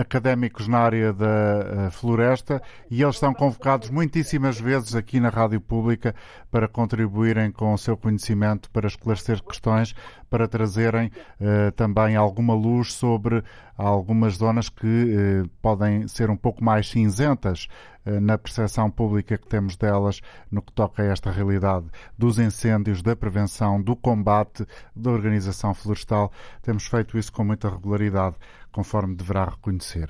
académicos na área da uh, floresta e eles são convocados muitíssimas vezes aqui na Rádio Pública para contribuírem com o seu conhecimento, para esclarecer questões, para trazerem também alguma luz sobre algumas zonas que podem ser um pouco mais cinzentas na percepção pública que temos delas no que toca a esta realidade dos incêndios, da prevenção, do combate, da organização florestal. Temos feito isso com muita regularidade conforme deverá reconhecer.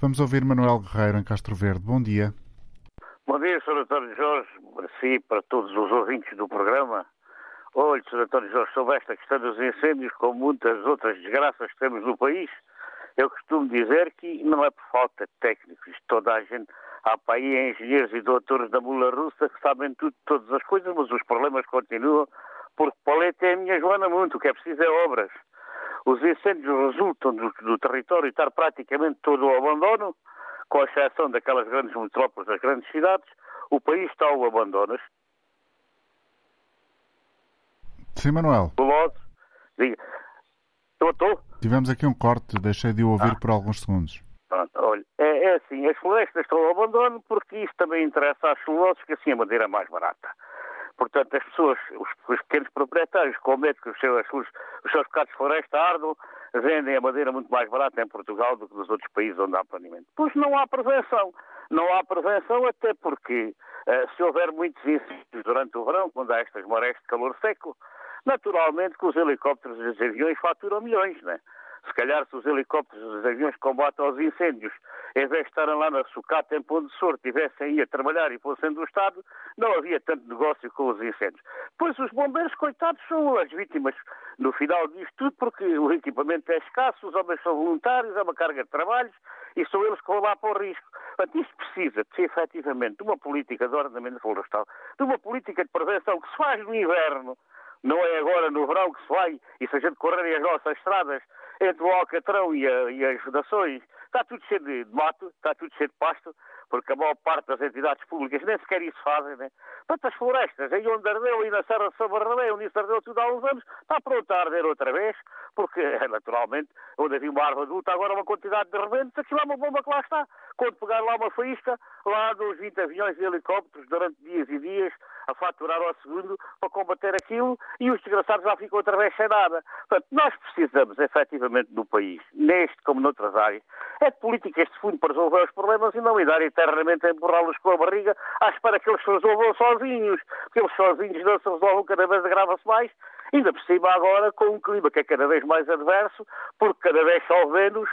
Vamos ouvir Manuel Guerreiro em Castro Verde. Bom dia. Bom dia, Sr. António Jorge, para si para todos os ouvintes do programa. Olhe, Sr. António Jorge, sobre esta questão dos incêndios, como muitas outras desgraças que temos no país, eu costumo dizer que não é por falta de técnicos. Toda a gente, há para aí engenheiros e doutores da mula russa que sabem tudo, todas as coisas, mas os problemas continuam, porque Palete é a minha Joana muito, o que é preciso é obras. Os incêndios resultam do, do território estar praticamente todo ao abandono, com exceção daquelas grandes metrópoles, das grandes cidades. O país está ao abandono. Sim, Manuel. Diga. Eu estou? Tivemos aqui um corte, deixei de o ouvir ah. por alguns segundos. Pronto, olha, é, é, assim, as florestas estão ao abandono porque isso também interessa às celuloses, que assim a madeira é mais barata. Portanto, as pessoas, os, os pequenos proprietários, com medo que os seus, os, seus bocados de floresta ardam, vendem a madeira muito mais barata em Portugal do que nos outros países onde há planeamento. Pois não há prevenção. Não há prevenção até porque uh, se houver muitos incêndios durante o verão, quando há estas marés de calor seco, naturalmente que os helicópteros e os aviões faturam milhões, não é? Se calhar se os helicópteros os aviões que combatem os incêndios, em vez de estarem lá na sucata em Ponte de tivessem aí a trabalhar e fossem do Estado, não havia tanto negócio com os incêndios. Pois os bombeiros, coitados, são as vítimas no final disto tudo, porque o equipamento é escasso, os homens são voluntários, é uma carga de trabalhos e são eles que vão lá para o risco. Portanto, isto precisa de ser efetivamente de uma política de ordenamento florestal, de uma política de prevenção que se faz no inverno, não é agora no verão que se vai, e se a gente correr as nossas estradas entre o Alcatrão e, a, e as Nações, está tudo cheio de, mato, está tudo cheio de pasto, porque a maior parte das entidades públicas nem sequer isso fazem, né? Portanto, as florestas, aí onde ardeu, aí na Serra de São Barnabé, onde isso ardeu tudo há uns anos, está pronto a arder outra vez, porque, naturalmente, onde havia uma árvore adulta, agora uma quantidade de rebentos, aquilo é uma bomba que lá está. Quando pegar lá uma faísca, lá dos 20 aviões e helicópteros, durante dias e dias, a faturar ao segundo para combater aquilo e os desgraçados já ficam outra vez sem nada. Portanto, nós precisamos, efetivamente, do país, neste como noutras áreas, é de políticas de fundo para resolver os problemas e não dar eternamente a empurrá-los com a barriga à espera que eles se resolvam sozinhos, porque eles sozinhos não se resolvam, cada vez agrava-se mais, ainda por cima agora com um clima que é cada vez mais adverso, porque cada vez chove menos,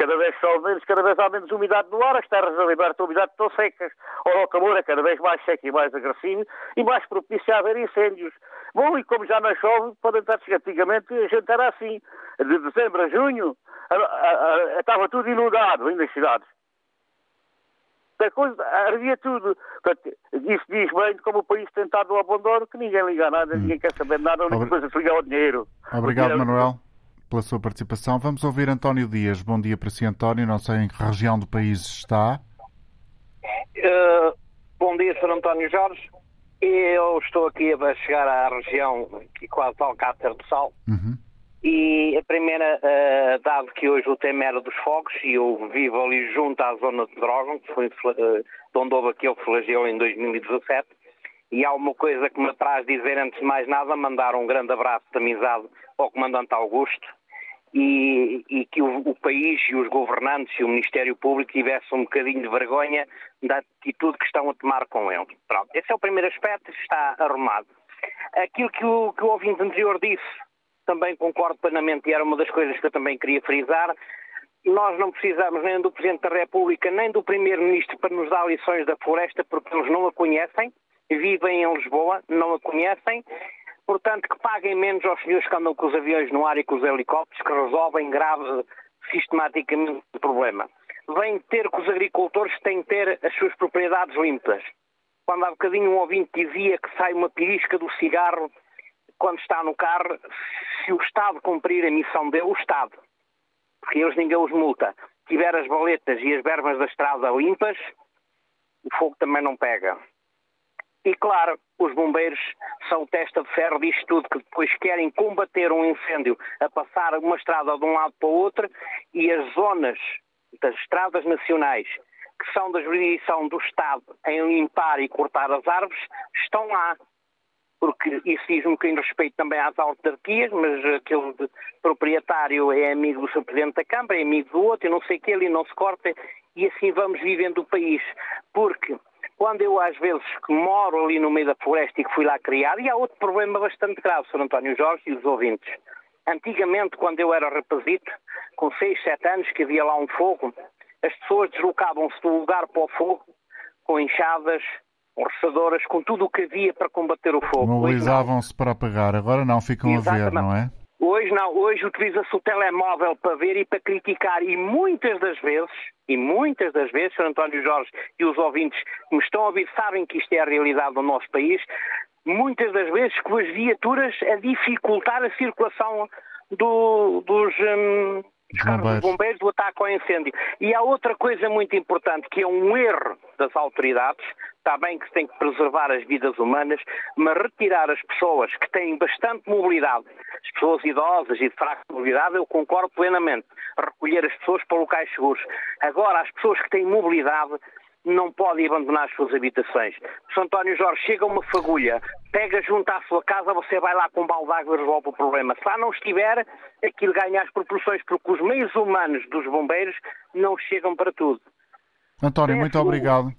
cada vez chove menos, cada vez há menos umidade no ar, as terras a liberta umidade estão secas, o calor é cada vez mais seco e mais agressivo e mais propício a haver incêndios. Bom, e como já não chove, podem estar antigamente a gente era assim, de dezembro a junho, estava tudo inundado ainda nas cidades. A coisa, ardia tudo. Portanto, isso diz bem como o país tem estado ao abandono, que ninguém liga a nada, ninguém quer saber nada, a única coisa é se liga ao dinheiro. Obrigado, Manuel pela sua participação. Vamos ouvir António Dias. Bom dia para si, António. Não sei em que região do país está. Uh, bom dia, Sr. António Jorge. Eu estou aqui a chegar à região que quase Alcácer do Sal. Uhum. E a primeira, uh, dado que hoje o tema era dos fogos, e eu vivo ali junto à zona de Drogon, que foi uh, onde houve aquele flagelo em 2017, e há uma coisa que me traz dizer, antes de mais nada, mandar um grande abraço de amizade ao Comandante Augusto, e, e que o, o, país e os governantes e o Ministério Público tivessem um bocadinho de vergonha da atitude que estão a tomar com ele. Pronto, esse é o primeiro aspecto, está arrumado. Aquilo que o, que o ouvinte anterior disse, também concordo plenamente e era uma das coisas que eu também queria frisar. Nós não precisamos nem do Presidente da República nem do Primeiro-Ministro para nos dar lições da floresta porque eles não a conhecem, vivem em Lisboa, não a conhecem Portanto, que paguem menos aos senhores que andam com os aviões no ar e com os helicópteros, que resolvem grave, sistematicamente, o problema. Vem ter que os agricultores têm que ter as suas propriedades limpas. Quando há bocadinho um ouvinte dizia que sai uma pirisca do cigarro quando está no carro, se o Estado cumprir a missão dele, o Estado, porque eles ninguém os multa, tiver as baletas e as verbas da estrada limpas, o fogo também não pega. E claro, os bombeiros são testa de ferro disto tudo, que depois querem combater um incêndio a passar uma estrada de um lado para o outro e as zonas das estradas nacionais que são da jurisdição do Estado em limpar e cortar as árvores estão lá. Porque isso diz um bocadinho respeito também às autarquias, mas aquele proprietário é amigo do seu Presidente da Câmara, é amigo do outro, e não sei o que, ele não se corta, e assim vamos vivendo o país. Porque quando eu às vezes que moro ali no meio da floresta e que fui lá criar, e há outro problema bastante grave, Sr. António Jorge e os ouvintes. Antigamente, quando eu era rapazito, com 6, 7 anos, que havia lá um fogo, as pessoas deslocavam-se do lugar para o fogo com enxadas, roçadoras, com tudo o que havia para combater o fogo. Mobilizavam-se para apagar, agora não, ficam Exatamente. a ver, não é? Hoje não, hoje utiliza-se o telemóvel para ver e para criticar e muitas das vezes, e muitas das vezes, Sr. António Jorge e os ouvintes que me estão a ouvir sabem que isto é a realidade do nosso país, muitas das vezes com as viaturas a dificultar a circulação do, dos, hum, dos bombeiros. bombeiros do ataque ao incêndio. E há outra coisa muito importante, que é um erro das autoridades, está bem que se tem que preservar as vidas humanas, mas retirar as pessoas que têm bastante mobilidade, as pessoas idosas e de fraca mobilidade, eu concordo plenamente. Recolher as pessoas para locais seguros. Agora, as pessoas que têm mobilidade não podem abandonar as suas habitações. Se António Jorge chega uma fagulha, pega junto à sua casa, você vai lá com um balde de água e resolve o problema. Se lá não estiver, aquilo ganha as proporções, porque os meios humanos dos bombeiros não chegam para tudo. António, muito obrigado.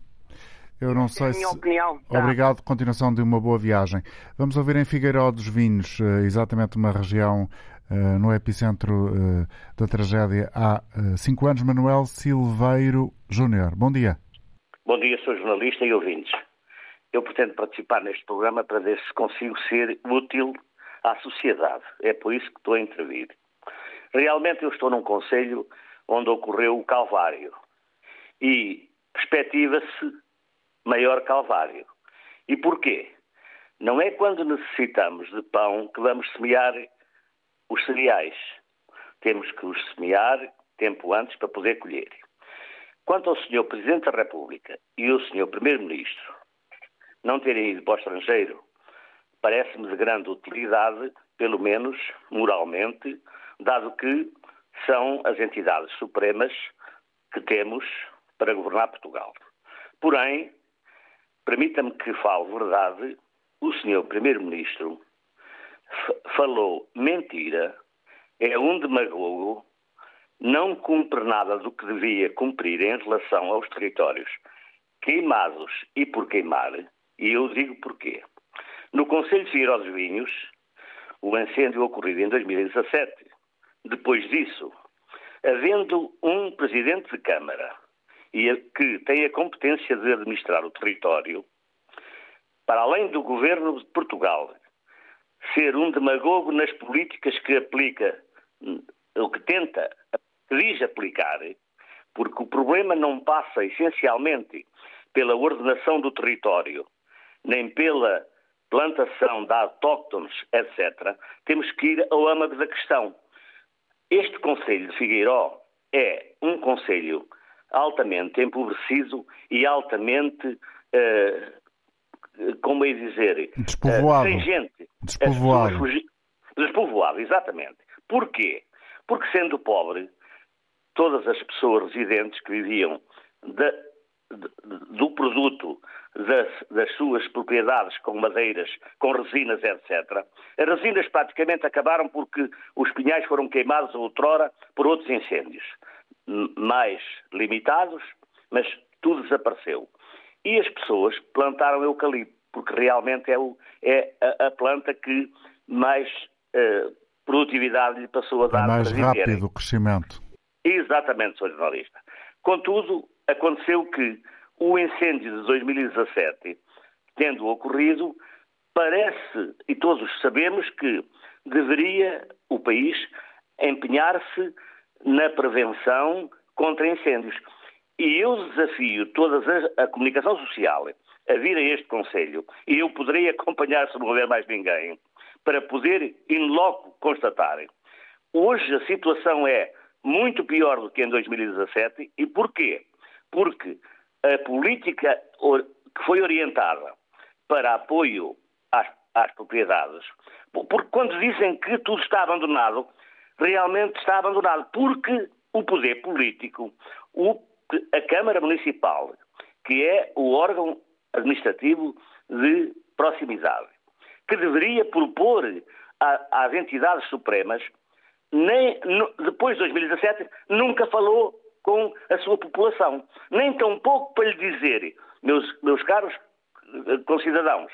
Eu não sei é se. Opinião, tá. Obrigado, continuação de uma boa viagem. Vamos ouvir em Figueiró dos Vinhos, eh, exatamente uma região eh, no epicentro eh, da tragédia há cinco anos, Manuel Silveiro Júnior. Bom dia. Bom dia, sou jornalista e ouvintes. Eu pretendo participar neste programa para ver se consigo ser útil à sociedade. É por isso que estou a intervir. Realmente eu estou num conselho onde ocorreu o Calvário e perspectiva-se maior Calvário. E porquê? Não é quando necessitamos de pão que vamos semear os cereais. Temos que os semear, tempo antes para poder colher. Quanto ao Sr. Presidente da República e o Sr. Primeiro-Ministro não terem ido para o estrangeiro, parece-me de grande utilidade, pelo menos moralmente, dado que são as entidades supremas que temos para governar Portugal. Porém, permita-me que fale verdade, o Sr. Primeiro-Ministro falou mentira, é um demagogo, não cumpre nada do que devia cumprir em relação aos territórios queimados e por queimar, e eu digo porquê. No Conselho de Figueiró dos Vinhos, o incêndio ocorrido em 2017, depois disso, havendo um presidente de Câmara e que tem a competência de administrar o território, para além do governo de Portugal ser um demagogo nas políticas que aplica, o que tenta, que diz aplicar, porque o problema não passa essencialmente pela ordenação do território, nem pela plantação de autóctones, etc., temos que ir ao âmago da questão. Este Conselho de Figueiró é um Conselho altamente empobrecido e altamente, uh, como é dizer, despovoado. Uh, sem gente. Despovoado. Despovoado, exatamente. Porquê? Porque sendo pobre, todas as pessoas residentes que viviam de, de, do produto das, das, suas propriedades com madeiras, com resinas, etc. As resinas praticamente acabaram porque os pinhais foram queimados outrora por outros incêndios, mais limitados, mas tudo desapareceu. E as pessoas plantaram eucalipto, porque realmente é, o, é a, a, planta que mais uh, produtividade lhe passou a dar. É mais rápido o crescimento. Exatamente, Sr. Jornalista. Contudo, aconteceu que o incêndio de 2017, tendo ocorrido, parece, e todos sabemos, que deveria o país empenhar-se na prevenção contra incêndios. E eu desafio toda a, comunicação social a vir a este Conselho, e eu poderei acompanhar se não houver mais ninguém, para poder, in loco, constatar. Hoje a situação é muito pior do que em 2017. E porquê? Porque a política que foi orientada para apoio às, às propriedades, porque quando dizem que tudo está abandonado, realmente está abandonado, porque o poder político, o, a Câmara Municipal, que é o órgão administrativo de proximidade, que deveria propor às entidades supremas, nem, depois de 2017, nunca falou com a sua população. Nem tão pouco para lhe dizer, meus, meus caros eh, concidadãos,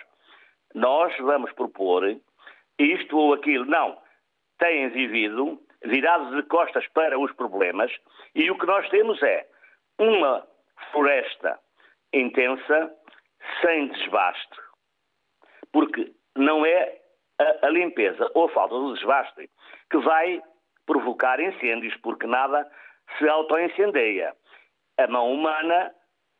nós vamos propor isto ou aquilo. Não. Têm vivido virados de costas para os problemas e o que nós temos é uma floresta intensa, sem desbaste, porque não é a, a limpeza ou a falta do desbaste que vai provocar incêndios, porque nada se autoincendeia. A mão humana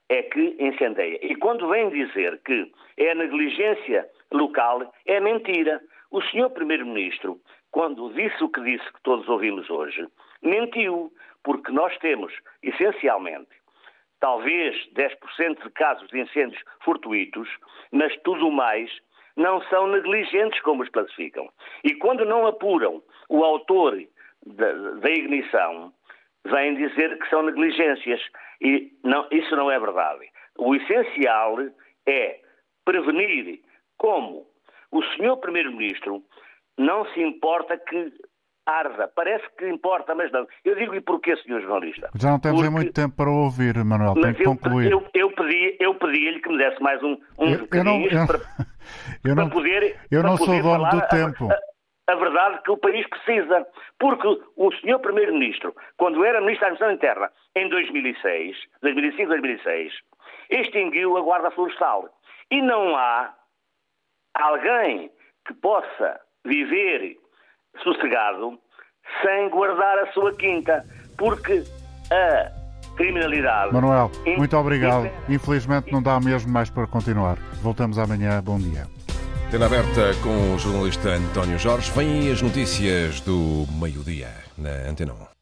é que incendeia. E quando vem dizer que é negligência local, é mentira. O senhor Primeiro-Ministro, quando disse o que disse que todos ouvimos hoje, mentiu, porque nós temos, essencialmente, talvez 10% de casos de incêndios fortuitos, mas tudo mais não são negligentes como os classificam. E quando não apuram o autor da, da ignição, vêm dizer que são negligências. E não, isso não é verdade. O essencial é prevenir como o senhor Primeiro-Ministro não se importa que arda. Parece que importa, mas não. Eu digo e porquê, senhor jornalista? Já não temos Porque... muito tempo para ouvir, Manuel. Tem que concluir. Eu, eu, pedi, eu pedi-lhe que me desse mais um, uns eu, eu não, eu, para, eu não, para poder. Eu não sou dono do tempo. A, a verdade que o país precisa. Porque o senhor Primeiro-Ministro, quando era Ministro da Administração Interna, em 2006, 2005, 2006, extinguiu a Guarda Florestal. E não há alguém que possa viver sossegado sem guardar a sua quinta. Porque a criminalidade. Manuel, muito obrigado. Infelizmente não dá mesmo mais para continuar. Voltamos amanhã. Bom dia. Tendo aberta com o jornalista António Jorge, vêm as notícias do meio-dia na Antena 1.